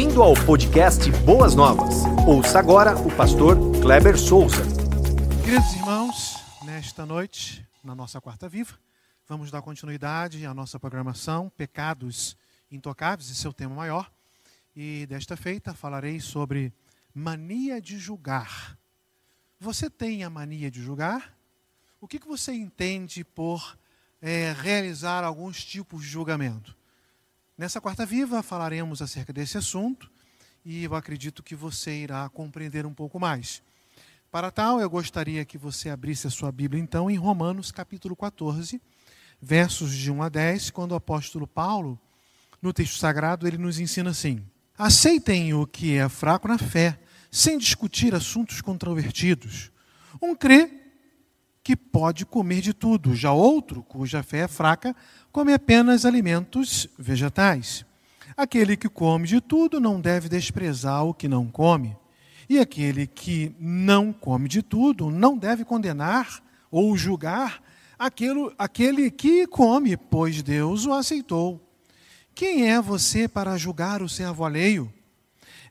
Bem-vindo ao podcast Boas Novas. Ouça agora o pastor Kleber Souza. Queridos irmãos, nesta noite, na nossa quarta viva, vamos dar continuidade à nossa programação Pecados Intocáveis, esse é o tema maior. E desta feita falarei sobre mania de julgar. Você tem a mania de julgar? O que, que você entende por é, realizar alguns tipos de julgamento? Nessa quarta viva falaremos acerca desse assunto e eu acredito que você irá compreender um pouco mais. Para tal, eu gostaria que você abrisse a sua Bíblia então em Romanos capítulo 14, versos de 1 a 10, quando o apóstolo Paulo, no texto sagrado, ele nos ensina assim: Aceitem o que é fraco na fé, sem discutir assuntos controvertidos. Um crê que pode comer de tudo, já outro, cuja fé é fraca, come apenas alimentos vegetais. Aquele que come de tudo não deve desprezar o que não come. E aquele que não come de tudo não deve condenar ou julgar aquele, aquele que come, pois Deus o aceitou. Quem é você para julgar o servo alheio?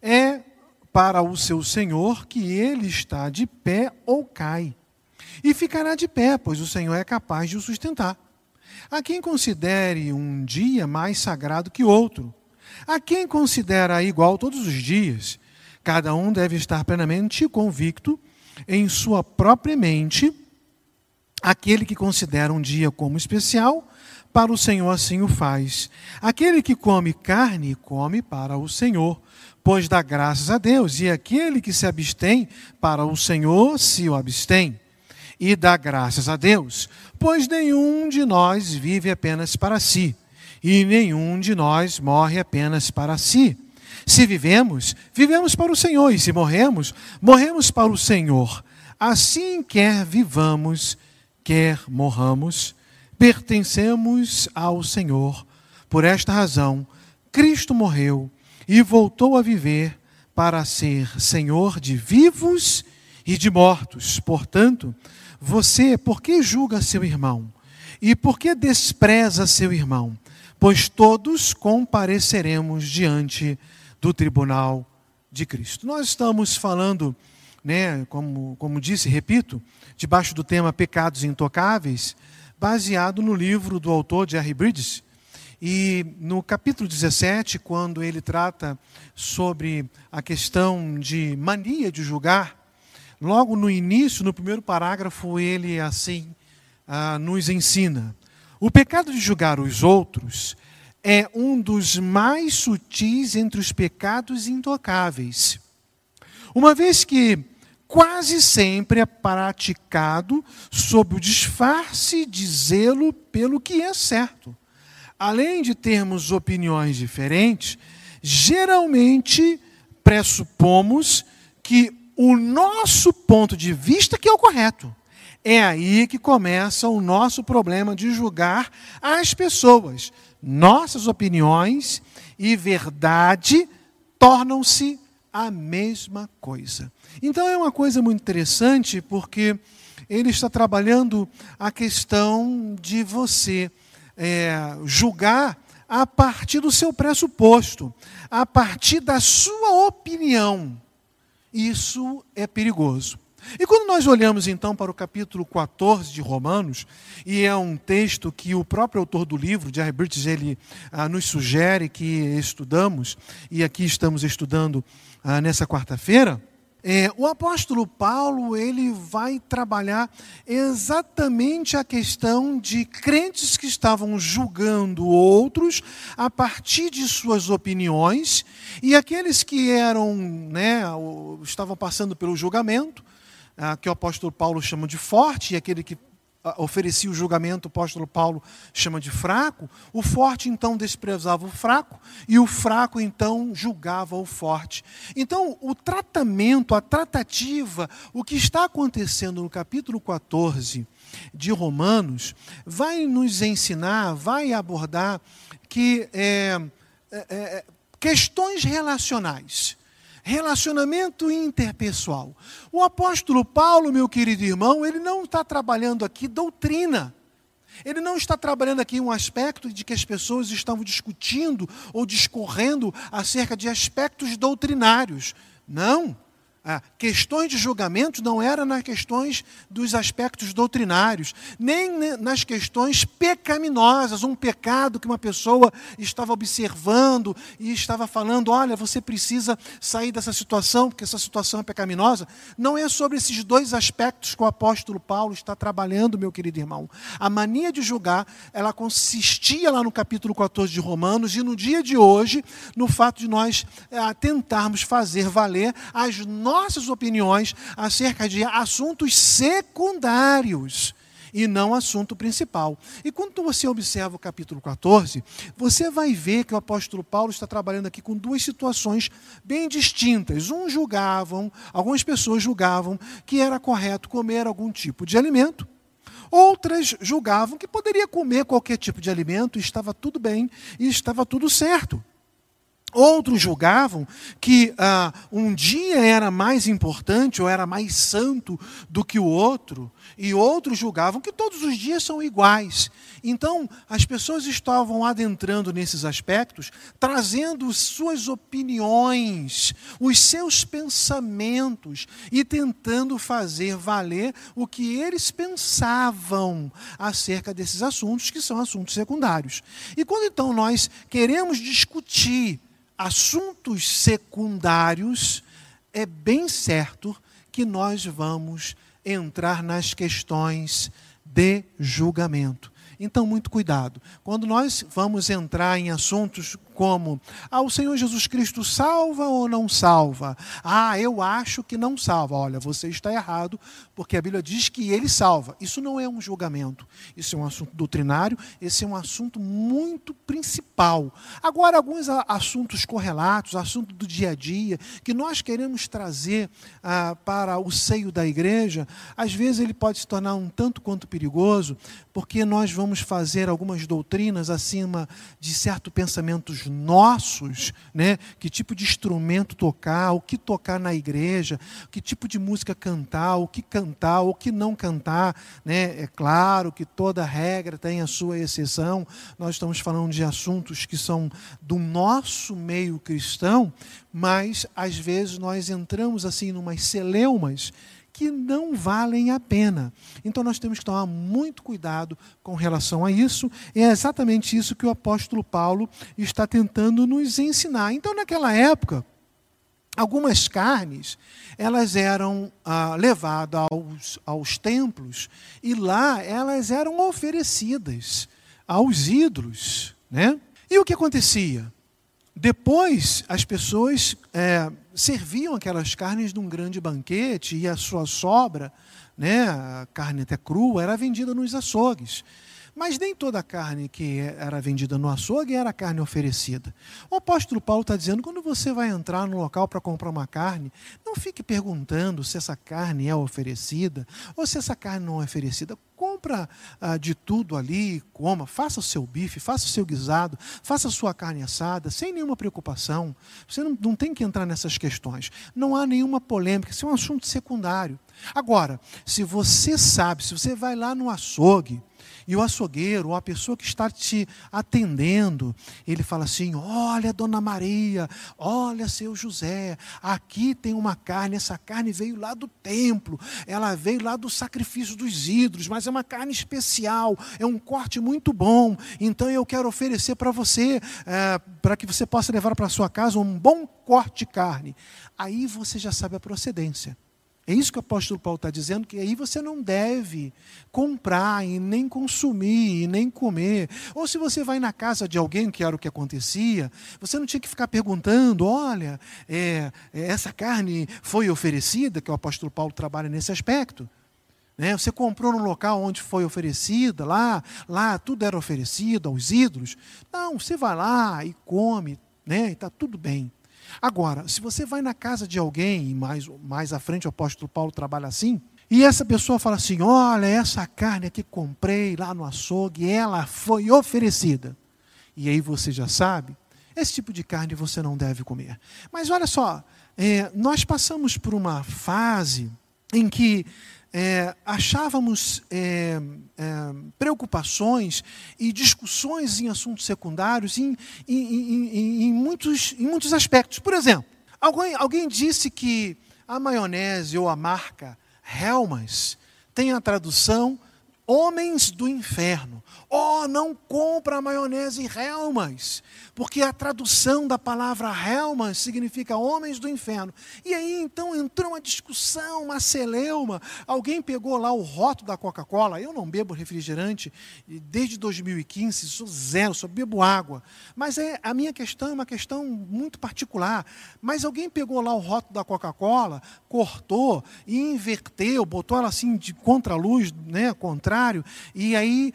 É para o seu senhor que ele está de pé ou cai. E ficará de pé, pois o Senhor é capaz de o sustentar. Há quem considere um dia mais sagrado que outro. Há quem considera igual todos os dias. Cada um deve estar plenamente convicto em sua própria mente. Aquele que considera um dia como especial, para o Senhor assim o faz. Aquele que come carne, come para o Senhor, pois dá graças a Deus. E aquele que se abstém, para o Senhor se o abstém e dá graças a Deus, pois nenhum de nós vive apenas para si, e nenhum de nós morre apenas para si. Se vivemos, vivemos para o Senhor, e se morremos, morremos para o Senhor. Assim, quer vivamos, quer morramos, pertencemos ao Senhor. Por esta razão, Cristo morreu e voltou a viver para ser Senhor de vivos e de mortos. Portanto, você, por que julga seu irmão? E por que despreza seu irmão? Pois todos compareceremos diante do tribunal de Cristo. Nós estamos falando, né, como, como disse, repito, debaixo do tema Pecados Intocáveis, baseado no livro do autor Jerry Bridges. E no capítulo 17, quando ele trata sobre a questão de mania de julgar, Logo no início, no primeiro parágrafo, ele assim ah, nos ensina: o pecado de julgar os outros é um dos mais sutis entre os pecados intocáveis, uma vez que quase sempre é praticado sob o disfarce de zelo pelo que é certo. Além de termos opiniões diferentes, geralmente pressupomos que o nosso ponto de vista que é o correto. É aí que começa o nosso problema de julgar as pessoas. Nossas opiniões e verdade tornam-se a mesma coisa. Então é uma coisa muito interessante porque ele está trabalhando a questão de você é, julgar a partir do seu pressuposto, a partir da sua opinião. Isso é perigoso. E quando nós olhamos então para o capítulo 14 de Romanos, e é um texto que o próprio autor do livro, Jerry Bridges, ele ah, nos sugere que estudamos, e aqui estamos estudando ah, nessa quarta-feira, é, o apóstolo Paulo ele vai trabalhar exatamente a questão de crentes que estavam julgando outros a partir de suas opiniões e aqueles que eram, né, estavam passando pelo julgamento, que o apóstolo Paulo chama de forte, e aquele que oferecia o julgamento, o apóstolo Paulo chama de fraco, o forte então desprezava o fraco e o fraco então julgava o forte. Então, o tratamento, a tratativa, o que está acontecendo no capítulo 14 de Romanos, vai nos ensinar, vai abordar que é, é, é questões relacionais relacionamento interpessoal. O apóstolo Paulo, meu querido irmão, ele não está trabalhando aqui doutrina. Ele não está trabalhando aqui um aspecto de que as pessoas estavam discutindo ou discorrendo acerca de aspectos doutrinários. Não. Ah, questões de julgamento não eram nas questões dos aspectos doutrinários, nem nas questões pecaminosas, um pecado que uma pessoa estava observando e estava falando: olha, você precisa sair dessa situação, porque essa situação é pecaminosa. Não é sobre esses dois aspectos que o apóstolo Paulo está trabalhando, meu querido irmão. A mania de julgar, ela consistia lá no capítulo 14 de Romanos, e no dia de hoje, no fato de nós é, tentarmos fazer valer as nossas opiniões acerca de assuntos secundários e não assunto principal. E quando você observa o capítulo 14, você vai ver que o apóstolo Paulo está trabalhando aqui com duas situações bem distintas. Um julgavam, algumas pessoas julgavam que era correto comer algum tipo de alimento. Outras julgavam que poderia comer qualquer tipo de alimento estava tudo bem e estava tudo certo. Outros julgavam que ah, um dia era mais importante ou era mais santo do que o outro, e outros julgavam que todos os dias são iguais. Então, as pessoas estavam adentrando nesses aspectos, trazendo suas opiniões, os seus pensamentos e tentando fazer valer o que eles pensavam acerca desses assuntos, que são assuntos secundários. E quando então nós queremos discutir, assuntos secundários, é bem certo que nós vamos entrar nas questões de julgamento. Então, muito cuidado. Quando nós vamos entrar em assuntos como: ah, o Senhor Jesus Cristo salva ou não salva? Ah, eu acho que não salva. Olha, você está errado, porque a Bíblia diz que ele salva. Isso não é um julgamento, isso é um assunto doutrinário, esse é um assunto muito principal. Agora, alguns assuntos correlatos, assunto do dia a dia, que nós queremos trazer ah, para o seio da igreja, às vezes ele pode se tornar um tanto quanto perigoso, porque nós vamos fazer algumas doutrinas acima de certos pensamentos nossos, né? Que tipo de instrumento tocar, o que tocar na igreja, que tipo de música cantar, o que cantar, o que não cantar, né? É claro que toda regra tem a sua exceção. Nós estamos falando de assuntos que são do nosso meio cristão, mas às vezes nós entramos assim numas celeumas que não valem a pena. Então nós temos que tomar muito cuidado com relação a isso. É exatamente isso que o apóstolo Paulo está tentando nos ensinar. Então, naquela época, algumas carnes elas eram ah, levadas aos, aos templos e lá elas eram oferecidas aos ídolos. Né? E o que acontecia? Depois, as pessoas é, serviam aquelas carnes num grande banquete e a sua sobra, né, a carne até crua, era vendida nos açougues. Mas nem toda a carne que era vendida no açougue era carne oferecida. O apóstolo Paulo está dizendo: quando você vai entrar no local para comprar uma carne, não fique perguntando se essa carne é oferecida ou se essa carne não é oferecida. Compra ah, de tudo ali, coma, faça o seu bife, faça o seu guisado, faça a sua carne assada, sem nenhuma preocupação. Você não, não tem que entrar nessas questões. Não há nenhuma polêmica, isso é um assunto secundário. Agora, se você sabe, se você vai lá no açougue, e o açougueiro, ou a pessoa que está te atendendo, ele fala assim: Olha, dona Maria, olha, seu José, aqui tem uma carne, essa carne veio lá do templo, ela veio lá do sacrifício dos ídolos, mas é uma carne especial, é um corte muito bom, então eu quero oferecer para você, é, para que você possa levar para sua casa um bom corte de carne. Aí você já sabe a procedência. É isso que o apóstolo Paulo está dizendo, que aí você não deve comprar e nem consumir e nem comer. Ou se você vai na casa de alguém, que era o que acontecia, você não tinha que ficar perguntando, olha, é, é essa carne foi oferecida, que o apóstolo Paulo trabalha nesse aspecto. Né? Você comprou no local onde foi oferecida, lá, lá tudo era oferecido aos ídolos. Não, você vai lá e come, né? e está tudo bem. Agora, se você vai na casa de alguém, mais, mais à frente o apóstolo Paulo trabalha assim, e essa pessoa fala assim: Olha, essa carne que comprei lá no açougue, ela foi oferecida. E aí você já sabe, esse tipo de carne você não deve comer. Mas olha só, é, nós passamos por uma fase em que é, achávamos é, é, preocupações e discussões em assuntos secundários em, em, em, em, muitos, em muitos aspectos. Por exemplo, alguém, alguém disse que a maionese ou a marca Helmas tem a tradução homens do inferno. Oh, não compra maionese Helmas, porque a tradução da palavra Helmas significa homens do inferno. E aí então entrou uma discussão, uma celeuma. Alguém pegou lá o rótulo da Coca-Cola. Eu não bebo refrigerante desde 2015, sou zero, só bebo água. Mas é, a minha questão é uma questão muito particular. Mas alguém pegou lá o rótulo da Coca-Cola, cortou e inverteu, botou ela assim de contra-luz, né, contrário, e aí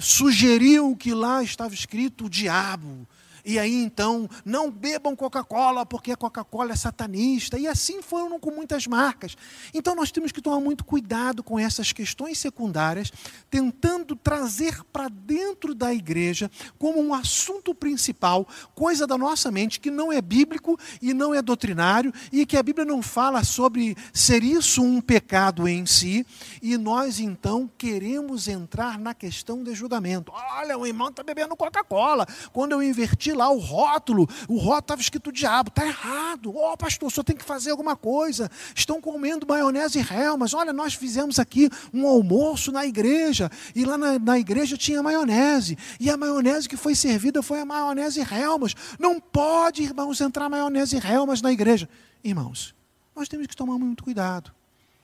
sugeriu que lá estava escrito o diabo. E aí então, não bebam Coca-Cola, porque a Coca-Cola é satanista. E assim foram com muitas marcas. Então nós temos que tomar muito cuidado com essas questões secundárias, tentando trazer para dentro da igreja como um assunto principal, coisa da nossa mente que não é bíblico e não é doutrinário, e que a Bíblia não fala sobre ser isso um pecado em si, e nós então queremos entrar na questão de julgamento. Olha, o irmão está bebendo Coca-Cola. Quando eu inverti lá o rótulo, o rótulo estava escrito diabo, está errado. Ó, oh, pastor, só tem que fazer alguma coisa. Estão comendo maionese e mas Olha, nós fizemos aqui um almoço na igreja, e lá na, na igreja tinha maionese, e a maionese que foi servida foi a maionese Helmas. Não pode, irmãos, entrar maionese Helmas na igreja. Irmãos, nós temos que tomar muito cuidado.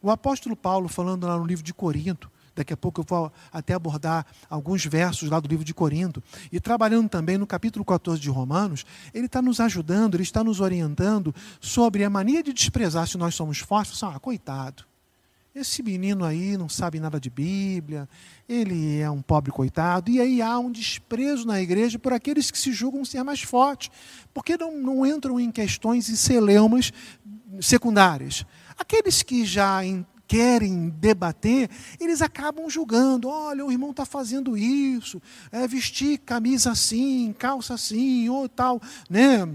O apóstolo Paulo, falando lá no livro de Corinto, Daqui a pouco eu vou até abordar alguns versos lá do livro de Corinto. E trabalhando também no capítulo 14 de Romanos, ele está nos ajudando, ele está nos orientando sobre a mania de desprezar se nós somos fortes. Ah, coitado, esse menino aí não sabe nada de Bíblia, ele é um pobre coitado. E aí há um desprezo na igreja por aqueles que se julgam ser mais fortes, porque não, não entram em questões e celeumas secundárias. Aqueles que já querem debater, eles acabam julgando. Olha, o irmão está fazendo isso, é vestir camisa assim, calça assim, ou tal, né?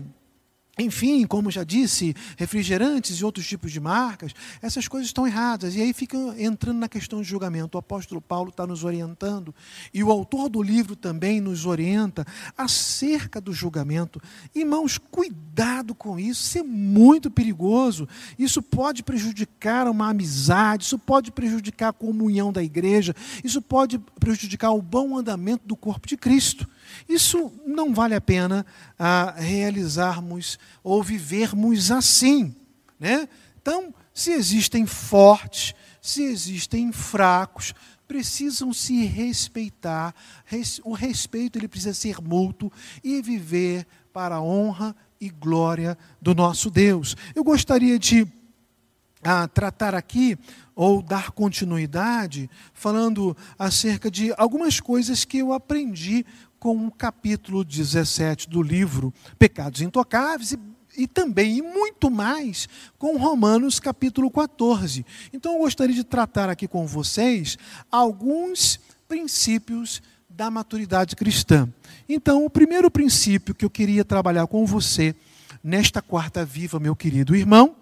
Enfim, como já disse, refrigerantes e outros tipos de marcas, essas coisas estão erradas. E aí fica entrando na questão de julgamento. O apóstolo Paulo está nos orientando, e o autor do livro também nos orienta acerca do julgamento. Irmãos, cuidado com isso, isso é muito perigoso. Isso pode prejudicar uma amizade, isso pode prejudicar a comunhão da igreja, isso pode prejudicar o bom andamento do corpo de Cristo. Isso não vale a pena ah, realizarmos ou vivermos assim. Né? Então, se existem fortes, se existem fracos, precisam se respeitar. O respeito ele precisa ser mútuo e viver para a honra e glória do nosso Deus. Eu gostaria de ah, tratar aqui ou dar continuidade falando acerca de algumas coisas que eu aprendi com o capítulo 17 do livro Pecados Intocáveis e, e também, e muito mais, com Romanos capítulo 14. Então eu gostaria de tratar aqui com vocês alguns princípios da maturidade cristã. Então, o primeiro princípio que eu queria trabalhar com você nesta quarta viva, meu querido irmão,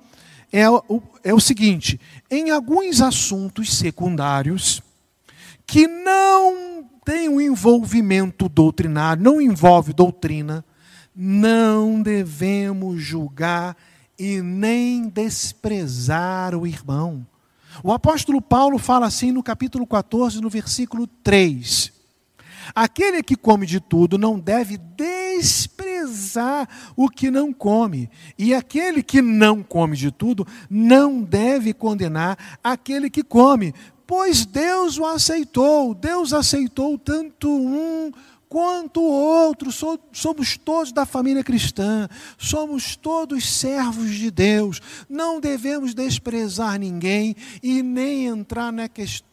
é o, é o seguinte: em alguns assuntos secundários que não tem um envolvimento doutrinário, não envolve doutrina, não devemos julgar e nem desprezar o irmão. O apóstolo Paulo fala assim no capítulo 14, no versículo 3. Aquele que come de tudo não deve desprezar o que não come, e aquele que não come de tudo não deve condenar aquele que come, pois Deus o aceitou. Deus aceitou tanto um quanto o outro. Somos todos da família cristã, somos todos servos de Deus. Não devemos desprezar ninguém e nem entrar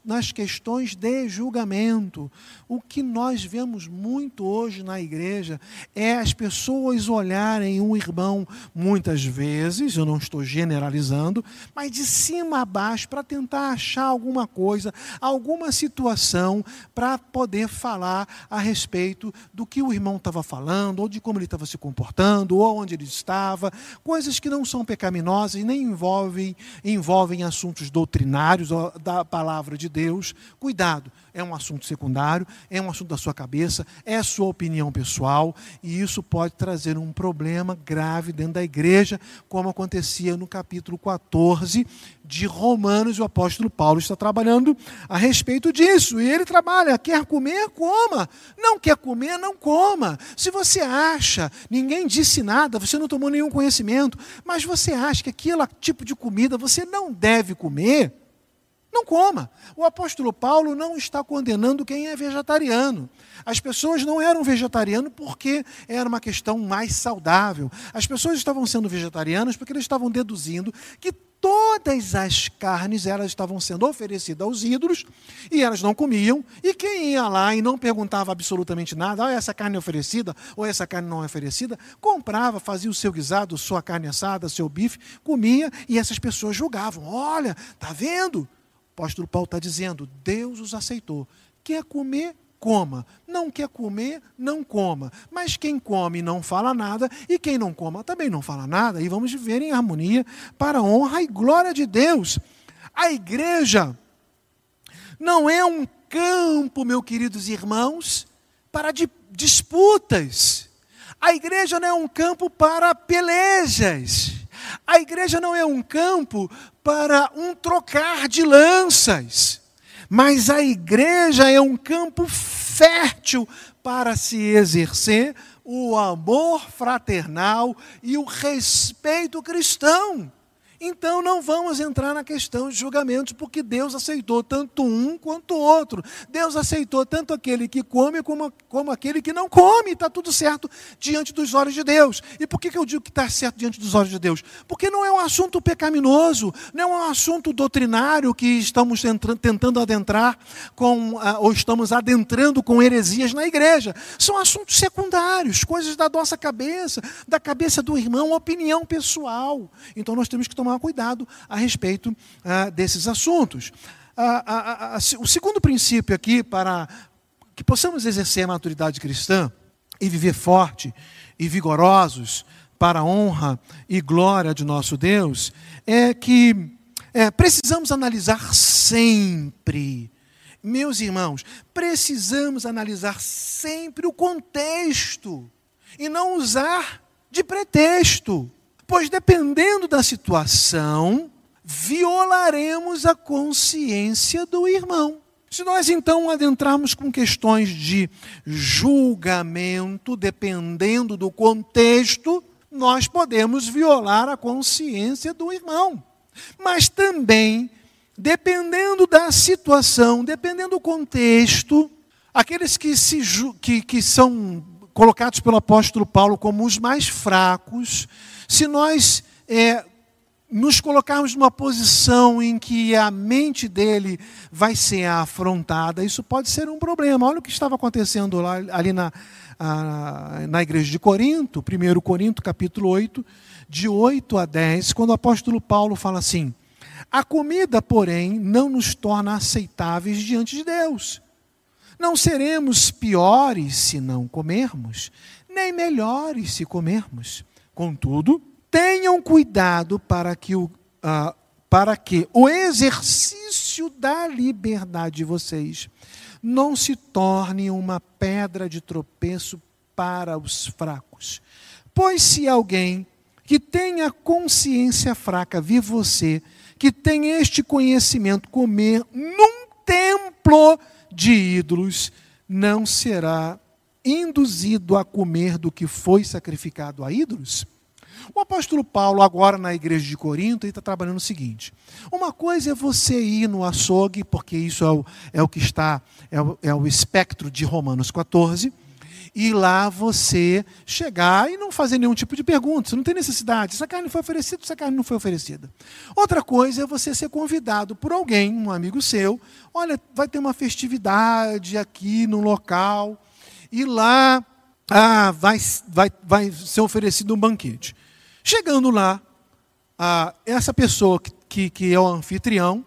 nas questões de julgamento. O que nós vemos muito hoje na igreja é as pessoas olharem um irmão, muitas vezes, eu não estou generalizando, mas de cima a baixo, para tentar achar alguma coisa, alguma situação, para poder falar a respeito respeito do que o irmão estava falando, ou de como ele estava se comportando, ou onde ele estava, coisas que não são pecaminosas e nem envolvem, envolvem assuntos doutrinários da palavra de Deus. Cuidado, é um assunto secundário, é um assunto da sua cabeça, é sua opinião pessoal, e isso pode trazer um problema grave dentro da igreja, como acontecia no capítulo 14 de Romanos, o apóstolo Paulo está trabalhando a respeito disso. E ele trabalha, quer comer, coma. Não quer comer, não coma. Se você acha, ninguém disse nada, você não tomou nenhum conhecimento, mas você acha que aquele tipo de comida você não deve comer, não coma. O apóstolo Paulo não está condenando quem é vegetariano. As pessoas não eram vegetarianas porque era uma questão mais saudável. As pessoas estavam sendo vegetarianas porque eles estavam deduzindo que todas as carnes elas estavam sendo oferecidas aos ídolos e elas não comiam. E quem ia lá e não perguntava absolutamente nada, ah, essa carne é oferecida ou essa carne não é oferecida, comprava, fazia o seu guisado, sua carne assada, seu bife, comia e essas pessoas julgavam. Olha, tá vendo? Apóstolo Paulo está dizendo: Deus os aceitou. Quer comer? Coma. Não quer comer? Não coma. Mas quem come não fala nada, e quem não coma também não fala nada, e vamos viver em harmonia para a honra e glória de Deus. A igreja não é um campo, meus queridos irmãos, para disputas. A igreja não é um campo para pelejas. A igreja não é um campo para um trocar de lanças, mas a igreja é um campo fértil para se exercer o amor fraternal e o respeito cristão. Então não vamos entrar na questão de julgamentos, porque Deus aceitou tanto um quanto o outro. Deus aceitou tanto aquele que come como, como aquele que não come. Está tudo certo diante dos olhos de Deus. E por que, que eu digo que está certo diante dos olhos de Deus? Porque não é um assunto pecaminoso, não é um assunto doutrinário que estamos tentando adentrar com, ah, ou estamos adentrando com heresias na igreja. São assuntos secundários, coisas da nossa cabeça, da cabeça do irmão, opinião pessoal. Então nós temos que tomar tomar cuidado a respeito ah, desses assuntos. Ah, ah, o segundo princípio aqui, para que possamos exercer a maturidade cristã e viver forte e vigorosos para a honra e glória de nosso Deus, é que é, precisamos analisar sempre. Meus irmãos, precisamos analisar sempre o contexto e não usar de pretexto pois dependendo da situação, violaremos a consciência do irmão. Se nós então adentrarmos com questões de julgamento, dependendo do contexto, nós podemos violar a consciência do irmão. Mas também, dependendo da situação, dependendo do contexto, aqueles que, se, que, que são colocados pelo apóstolo Paulo como os mais fracos, se nós é, nos colocarmos numa posição em que a mente dele vai ser afrontada, isso pode ser um problema. Olha o que estava acontecendo lá, ali na, a, na igreja de Corinto, 1 Corinto capítulo 8, de 8 a 10, quando o apóstolo Paulo fala assim: A comida, porém, não nos torna aceitáveis diante de Deus. Não seremos piores se não comermos, nem melhores se comermos. Contudo, tenham cuidado para que o, uh, para que o exercício da liberdade de vocês não se torne uma pedra de tropeço para os fracos. Pois se alguém que tenha consciência fraca vir você, que tem este conhecimento, comer num templo de ídolos, não será induzido a comer do que foi sacrificado a ídolos? O apóstolo Paulo, agora na igreja de Corinto, está trabalhando o seguinte: uma coisa é você ir no açougue, porque isso é o, é o que está, é o, é o espectro de Romanos 14, e lá você chegar e não fazer nenhum tipo de pergunta, você não tem necessidade. Essa carne foi oferecida, essa carne não foi oferecida. Outra coisa é você ser convidado por alguém, um amigo seu, olha, vai ter uma festividade aqui no local e lá ah, vai, vai, vai ser oferecido um banquete. Chegando lá, ah, essa pessoa que, que, é o anfitrião,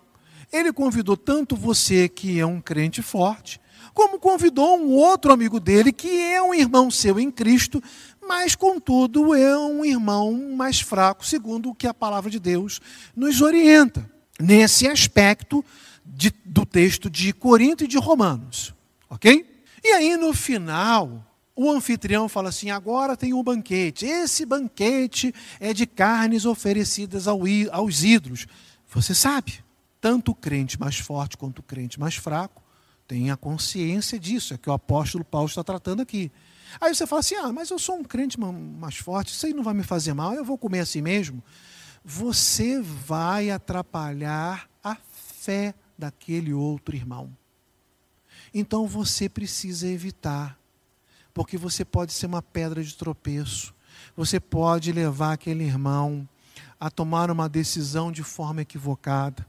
ele convidou tanto você que é um crente forte, como convidou um outro amigo dele, que é um irmão seu em Cristo, mas, contudo, é um irmão mais fraco, segundo o que a palavra de Deus nos orienta, nesse aspecto de, do texto de Corinto e de Romanos. Ok? E aí, no final, o anfitrião fala assim: agora tem um banquete. Esse banquete é de carnes oferecidas ao, aos ídolos. Você sabe, tanto o crente mais forte quanto o crente mais fraco tem a consciência disso, é que o apóstolo Paulo está tratando aqui. Aí você fala assim: ah, mas eu sou um crente mais forte, isso aí não vai me fazer mal, eu vou comer assim mesmo. Você vai atrapalhar a fé daquele outro irmão. Então você precisa evitar, porque você pode ser uma pedra de tropeço, você pode levar aquele irmão a tomar uma decisão de forma equivocada,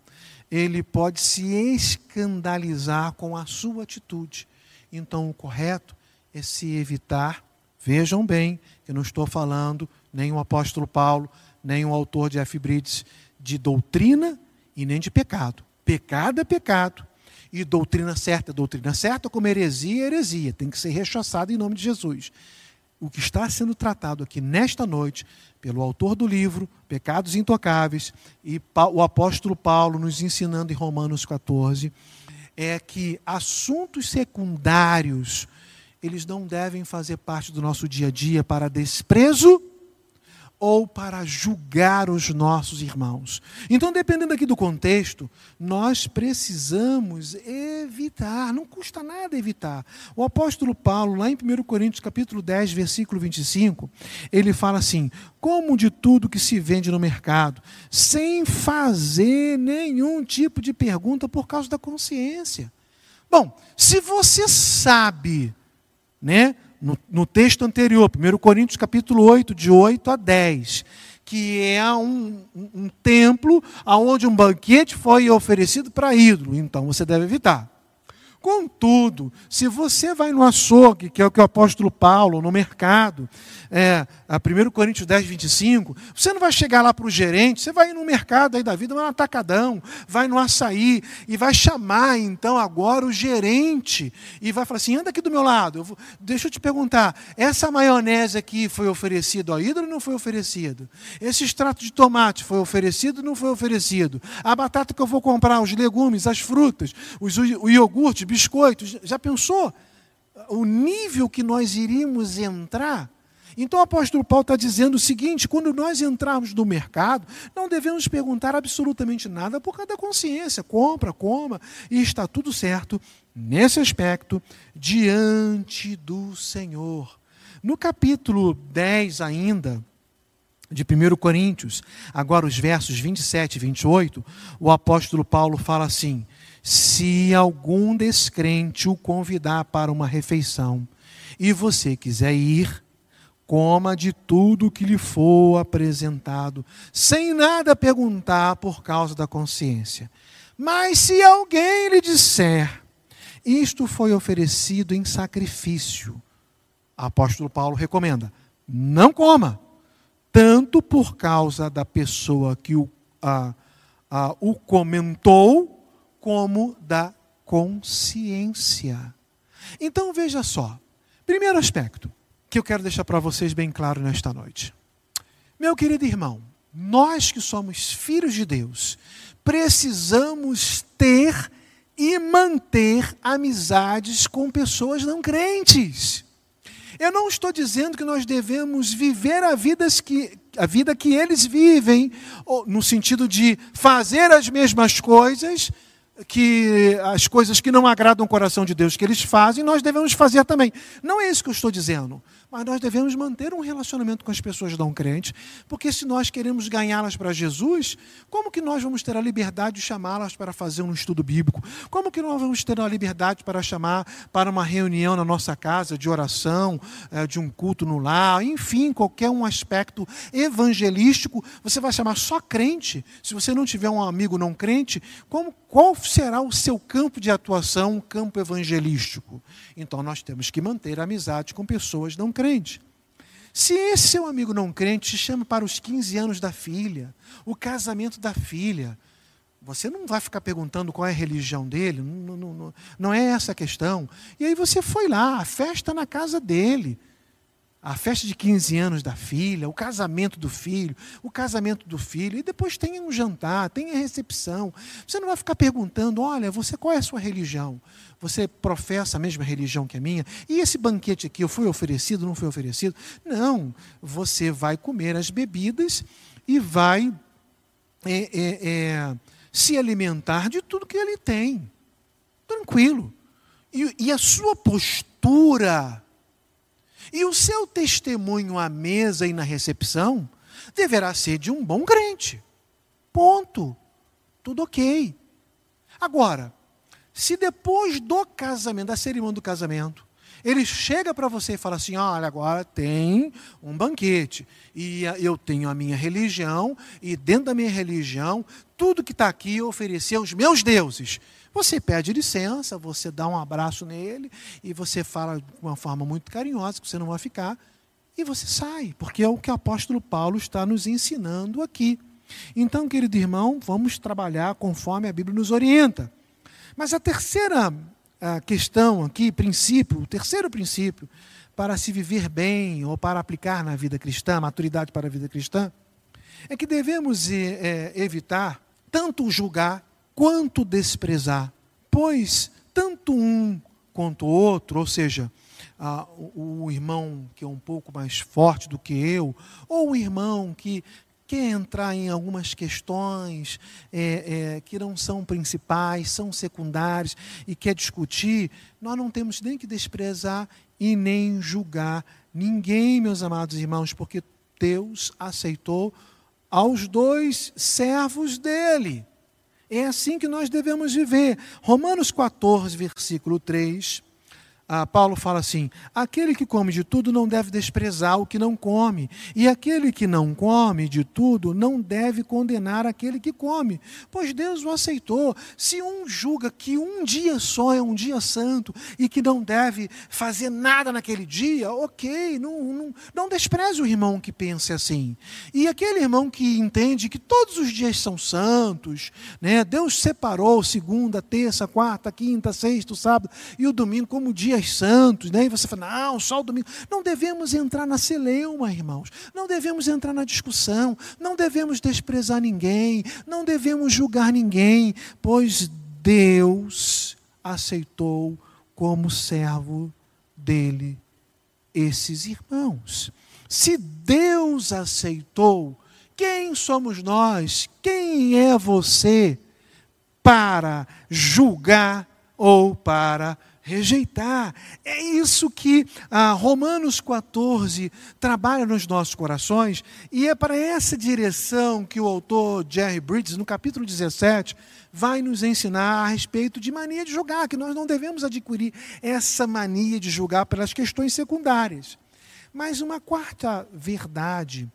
ele pode se escandalizar com a sua atitude. Então o correto é se evitar. Vejam bem que eu não estou falando nem o apóstolo Paulo, nem o autor de F. Brides, de doutrina e nem de pecado. Pecado é pecado. E doutrina certa é doutrina certa, como heresia é heresia. Tem que ser rechaçado em nome de Jesus. O que está sendo tratado aqui nesta noite, pelo autor do livro, Pecados Intocáveis, e o apóstolo Paulo nos ensinando em Romanos 14, é que assuntos secundários eles não devem fazer parte do nosso dia a dia para desprezo ou para julgar os nossos irmãos. Então, dependendo aqui do contexto, nós precisamos evitar, não custa nada evitar. O apóstolo Paulo, lá em 1 Coríntios capítulo 10, versículo 25, ele fala assim: "Como de tudo que se vende no mercado, sem fazer nenhum tipo de pergunta por causa da consciência". Bom, se você sabe né? No, no, texto anterior, 1 Coríntios capítulo 8, de 8 a 10, que é um, um, templo onde um banquete foi oferecido para ídolo. Então você deve evitar. Contudo, se você vai no açougue, que é o que o apóstolo Paulo, no mercado, é, a 1 Coríntios 10, 25, você não vai chegar lá para o gerente, você vai no mercado aí da vida, vai no atacadão, vai no açaí, e vai chamar então agora o gerente, e vai falar assim: anda aqui do meu lado, eu vou, deixa eu te perguntar, essa maionese aqui foi oferecido ao ídolo ou não foi oferecido? Esse extrato de tomate foi oferecido ou não foi oferecido? A batata que eu vou comprar, os legumes, as frutas, os, o iogurte, biscoitos, já pensou? O nível que nós iríamos entrar então o apóstolo Paulo está dizendo o seguinte: quando nós entrarmos no mercado, não devemos perguntar absolutamente nada por causa da consciência. Compra, coma, e está tudo certo nesse aspecto diante do Senhor. No capítulo 10 ainda, de 1 Coríntios, agora os versos 27 e 28, o apóstolo Paulo fala assim: Se algum descrente o convidar para uma refeição e você quiser ir, coma de tudo que lhe for apresentado, sem nada perguntar por causa da consciência. Mas se alguém lhe disser, isto foi oferecido em sacrifício, apóstolo Paulo recomenda, não coma, tanto por causa da pessoa que o, a, a, o comentou, como da consciência. Então veja só, primeiro aspecto, que eu quero deixar para vocês bem claro nesta noite. Meu querido irmão, nós que somos filhos de Deus, precisamos ter e manter amizades com pessoas não crentes. Eu não estou dizendo que nós devemos viver a vida que, a vida que eles vivem, no sentido de fazer as mesmas coisas, que as coisas que não agradam o coração de Deus que eles fazem, nós devemos fazer também. Não é isso que eu estou dizendo mas nós devemos manter um relacionamento com as pessoas não crentes, porque se nós queremos ganhá-las para Jesus, como que nós vamos ter a liberdade de chamá-las para fazer um estudo bíblico? Como que nós vamos ter a liberdade para chamar para uma reunião na nossa casa de oração, eh, de um culto no lar, enfim, qualquer um aspecto evangelístico, você vai chamar só crente? Se você não tiver um amigo não crente, como, qual será o seu campo de atuação, campo evangelístico? Então nós temos que manter amizade com pessoas não crentes. Se esse seu amigo não crente te chama para os 15 anos da filha, o casamento da filha, Você não vai ficar perguntando qual é a religião dele, não, não, não, não é essa a questão. E aí você foi lá, a festa na casa dele a festa de 15 anos da filha, o casamento do filho, o casamento do filho, e depois tem um jantar, tem a recepção. Você não vai ficar perguntando: olha, você qual é a sua religião? Você professa a mesma religião que a minha? E esse banquete aqui, eu fui oferecido, não foi oferecido? Não, você vai comer as bebidas e vai é, é, é, se alimentar de tudo que ele tem. Tranquilo. E, e a sua postura e o seu testemunho à mesa e na recepção deverá ser de um bom crente. Ponto. Tudo ok. Agora, se depois do casamento, da cerimônia do casamento, ele chega para você e fala assim: olha, agora tem um banquete, e eu tenho a minha religião, e dentro da minha religião, tudo que está aqui eu ofereci aos meus deuses. Você pede licença, você dá um abraço nele e você fala de uma forma muito carinhosa que você não vai ficar e você sai, porque é o que o apóstolo Paulo está nos ensinando aqui. Então, querido irmão, vamos trabalhar conforme a Bíblia nos orienta. Mas a terceira a questão aqui, princípio, o terceiro princípio para se viver bem ou para aplicar na vida cristã, maturidade para a vida cristã, é que devemos é, evitar tanto julgar quanto desprezar, pois tanto um quanto o outro, ou seja, o, o irmão que é um pouco mais forte do que eu, ou o irmão que quer entrar em algumas questões é, é, que não são principais, são secundárias e quer discutir, nós não temos nem que desprezar e nem julgar ninguém, meus amados irmãos, porque Deus aceitou aos dois servos dele. É assim que nós devemos viver. Romanos 14, versículo 3 ah, Paulo fala assim: aquele que come de tudo não deve desprezar o que não come, e aquele que não come de tudo não deve condenar aquele que come, pois Deus o aceitou. Se um julga que um dia só é um dia santo e que não deve fazer nada naquele dia, ok, não, não, não despreze o irmão que pense assim. E aquele irmão que entende que todos os dias são santos, né? Deus separou segunda, terça, quarta, quinta, sexta, sábado e o domingo como dia dias santos, né? e você fala, não, só o domingo. Não devemos entrar na celeuma, irmãos. Não devemos entrar na discussão. Não devemos desprezar ninguém. Não devemos julgar ninguém, pois Deus aceitou como servo dele esses irmãos. Se Deus aceitou, quem somos nós? Quem é você para julgar ou para rejeitar. É isso que ah, Romanos 14 trabalha nos nossos corações, e é para essa direção que o autor Jerry Bridges, no capítulo 17, vai nos ensinar a respeito de mania de julgar, que nós não devemos adquirir essa mania de julgar pelas questões secundárias. Mas uma quarta verdade,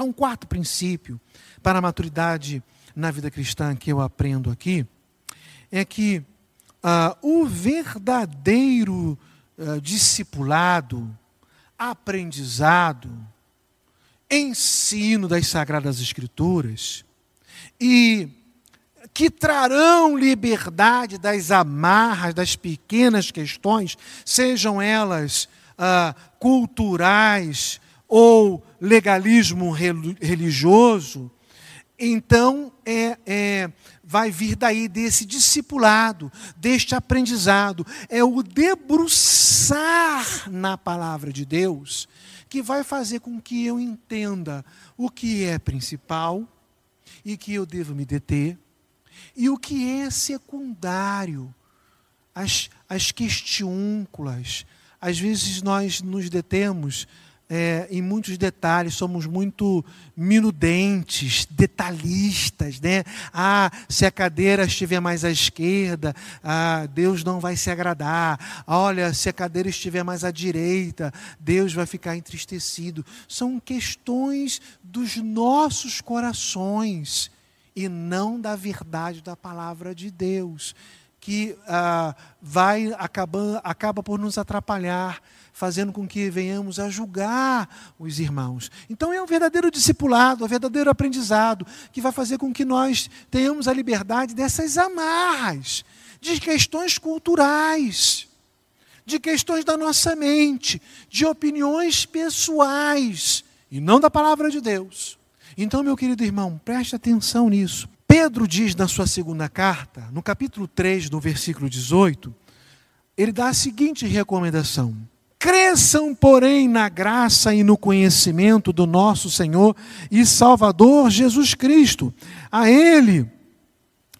um quarto princípio para a maturidade na vida cristã que eu aprendo aqui, é que ah, o verdadeiro ah, discipulado, aprendizado, ensino das Sagradas Escrituras e que trarão liberdade das amarras, das pequenas questões, sejam elas ah, culturais ou legalismo religioso, então é, é, vai vir daí desse discipulado, deste aprendizado. É o debruçar na palavra de Deus que vai fazer com que eu entenda o que é principal e que eu devo me deter, e o que é secundário, as, as questiúnculas. Às vezes nós nos detemos é, em muitos detalhes, somos muito minudentes, detalhistas, né? Ah, se a cadeira estiver mais à esquerda, ah, Deus não vai se agradar. Olha, se a cadeira estiver mais à direita, Deus vai ficar entristecido. São questões dos nossos corações e não da verdade da palavra de Deus. que ah, vai acabar, acaba por nos atrapalhar, fazendo com que venhamos a julgar os irmãos. Então é um verdadeiro discipulado, um verdadeiro aprendizado, que vai fazer com que nós tenhamos a liberdade dessas amarras, de questões culturais, de questões da nossa mente, de opiniões pessoais, e não da palavra de Deus. Então, meu querido irmão, preste atenção nisso. Pedro diz na sua segunda carta, no capítulo 3, no versículo 18, ele dá a seguinte recomendação: Cresçam, porém, na graça e no conhecimento do nosso Senhor e Salvador Jesus Cristo. A Ele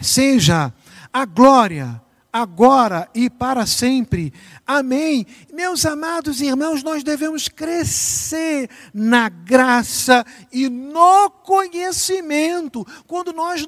seja a glória, agora e para sempre. Amém. Meus amados irmãos, nós devemos crescer na graça e no conhecimento. Quando nós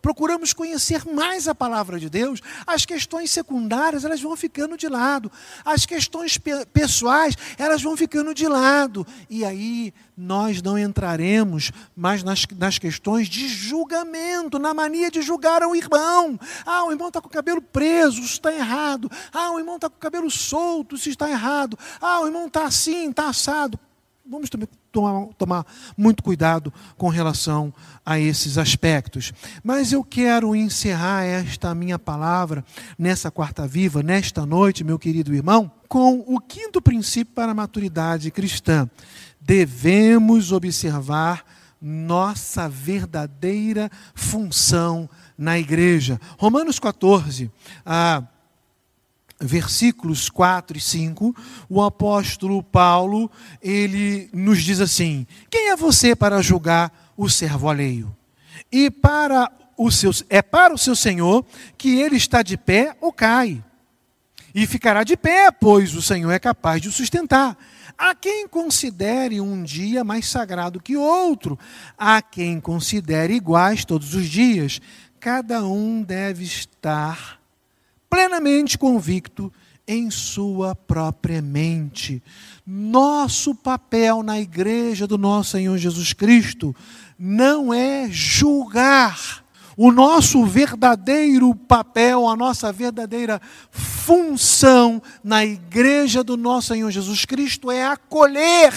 procuramos conhecer mais a palavra de Deus, as questões secundárias, elas vão ficando de lado. As questões pessoais, elas vão ficando de lado. E aí nós não entraremos mais nas, nas questões de julgamento, na mania de julgar o irmão. Ah, o irmão está com o cabelo preso, isso está errado. Ah, o irmão está com o cabelo solto, isso está errado. Ah, o irmão está assim, está assado. Vamos também tomar, tomar muito cuidado com relação a esses aspectos. Mas eu quero encerrar esta minha palavra nessa quarta viva, nesta noite, meu querido irmão, com o quinto princípio para a maturidade cristã devemos observar nossa verdadeira função na igreja. Romanos 14, ah, versículos 4 e 5, o apóstolo Paulo, ele nos diz assim: Quem é você para julgar o servo alheio? E para o seu, é para o seu Senhor que ele está de pé ou cai. E ficará de pé, pois o Senhor é capaz de o sustentar. Há quem considere um dia mais sagrado que outro, há quem considere iguais todos os dias. Cada um deve estar plenamente convicto em sua própria mente. Nosso papel na igreja do nosso Senhor Jesus Cristo não é julgar o nosso verdadeiro papel, a nossa verdadeira função na igreja do nosso Senhor Jesus Cristo é acolher,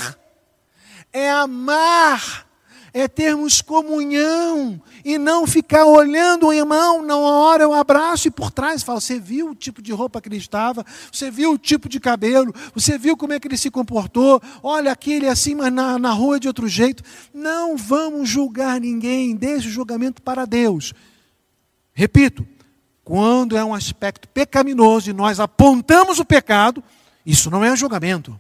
é amar, é termos comunhão e não ficar olhando o irmão, não hora eu abraço e por trás falo, você viu o tipo de roupa que ele estava, você viu o tipo de cabelo, você viu como é que ele se comportou, olha aqui ele é assim, mas na, na rua é de outro jeito. Não vamos julgar ninguém, deixe o julgamento para Deus. Repito, quando é um aspecto pecaminoso e nós apontamos o pecado, isso não é julgamento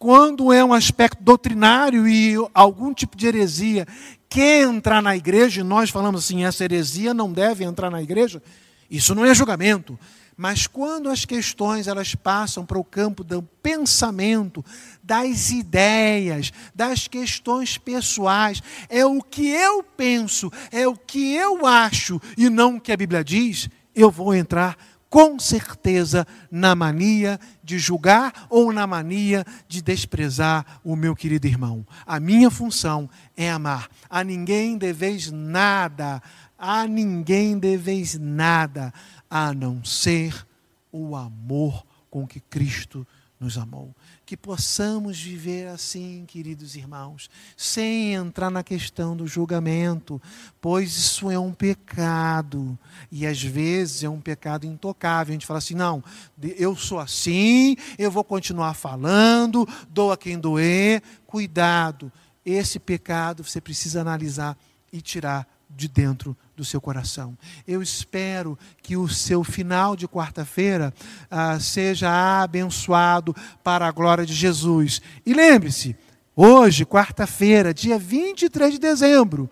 quando é um aspecto doutrinário e algum tipo de heresia quer entrar na igreja, e nós falamos assim, essa heresia não deve entrar na igreja, isso não é julgamento. Mas quando as questões elas passam para o campo do pensamento, das ideias, das questões pessoais, é o que eu penso, é o que eu acho e não o que a Bíblia diz, eu vou entrar com certeza na mania de julgar ou na mania de desprezar o meu querido irmão. A minha função é amar. A ninguém deveis nada, a ninguém deveis nada, a não ser o amor com que Cristo nos amou que possamos viver assim, queridos irmãos, sem entrar na questão do julgamento, pois isso é um pecado e às vezes é um pecado intocável. A gente fala assim: não, eu sou assim, eu vou continuar falando, dou a quem doer. Cuidado, esse pecado você precisa analisar e tirar de dentro do seu coração. Eu espero que o seu final de quarta-feira ah, seja abençoado para a glória de Jesus. E lembre-se, hoje, quarta-feira, dia 23 de dezembro,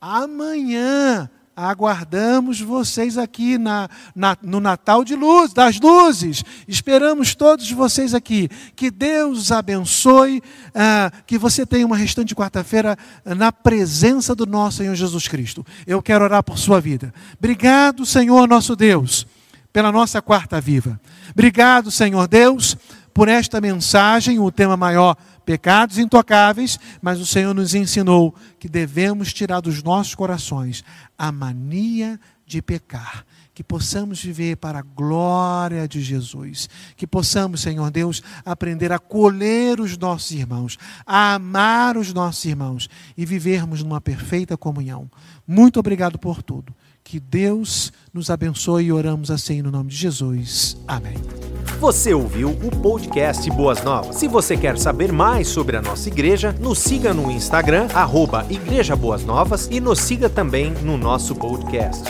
amanhã Aguardamos vocês aqui na, na, no Natal de Luz, das Luzes. Esperamos todos vocês aqui. Que Deus abençoe, ah, que você tenha uma restante quarta-feira na presença do nosso Senhor Jesus Cristo. Eu quero orar por sua vida. Obrigado, Senhor nosso Deus, pela nossa quarta viva. Obrigado, Senhor Deus, por esta mensagem, o tema maior pecados intocáveis, mas o Senhor nos ensinou que devemos tirar dos nossos corações a mania de pecar. Que possamos viver para a glória de Jesus, que possamos, Senhor Deus, aprender a colher os nossos irmãos, a amar os nossos irmãos e vivermos numa perfeita comunhão. Muito obrigado por tudo. Que Deus nos abençoe e oramos assim no nome de Jesus. Amém. Você ouviu o podcast Boas Novas. Se você quer saber mais sobre a nossa igreja, nos siga no Instagram, arroba Igreja Boas Novas e nos siga também no nosso podcast.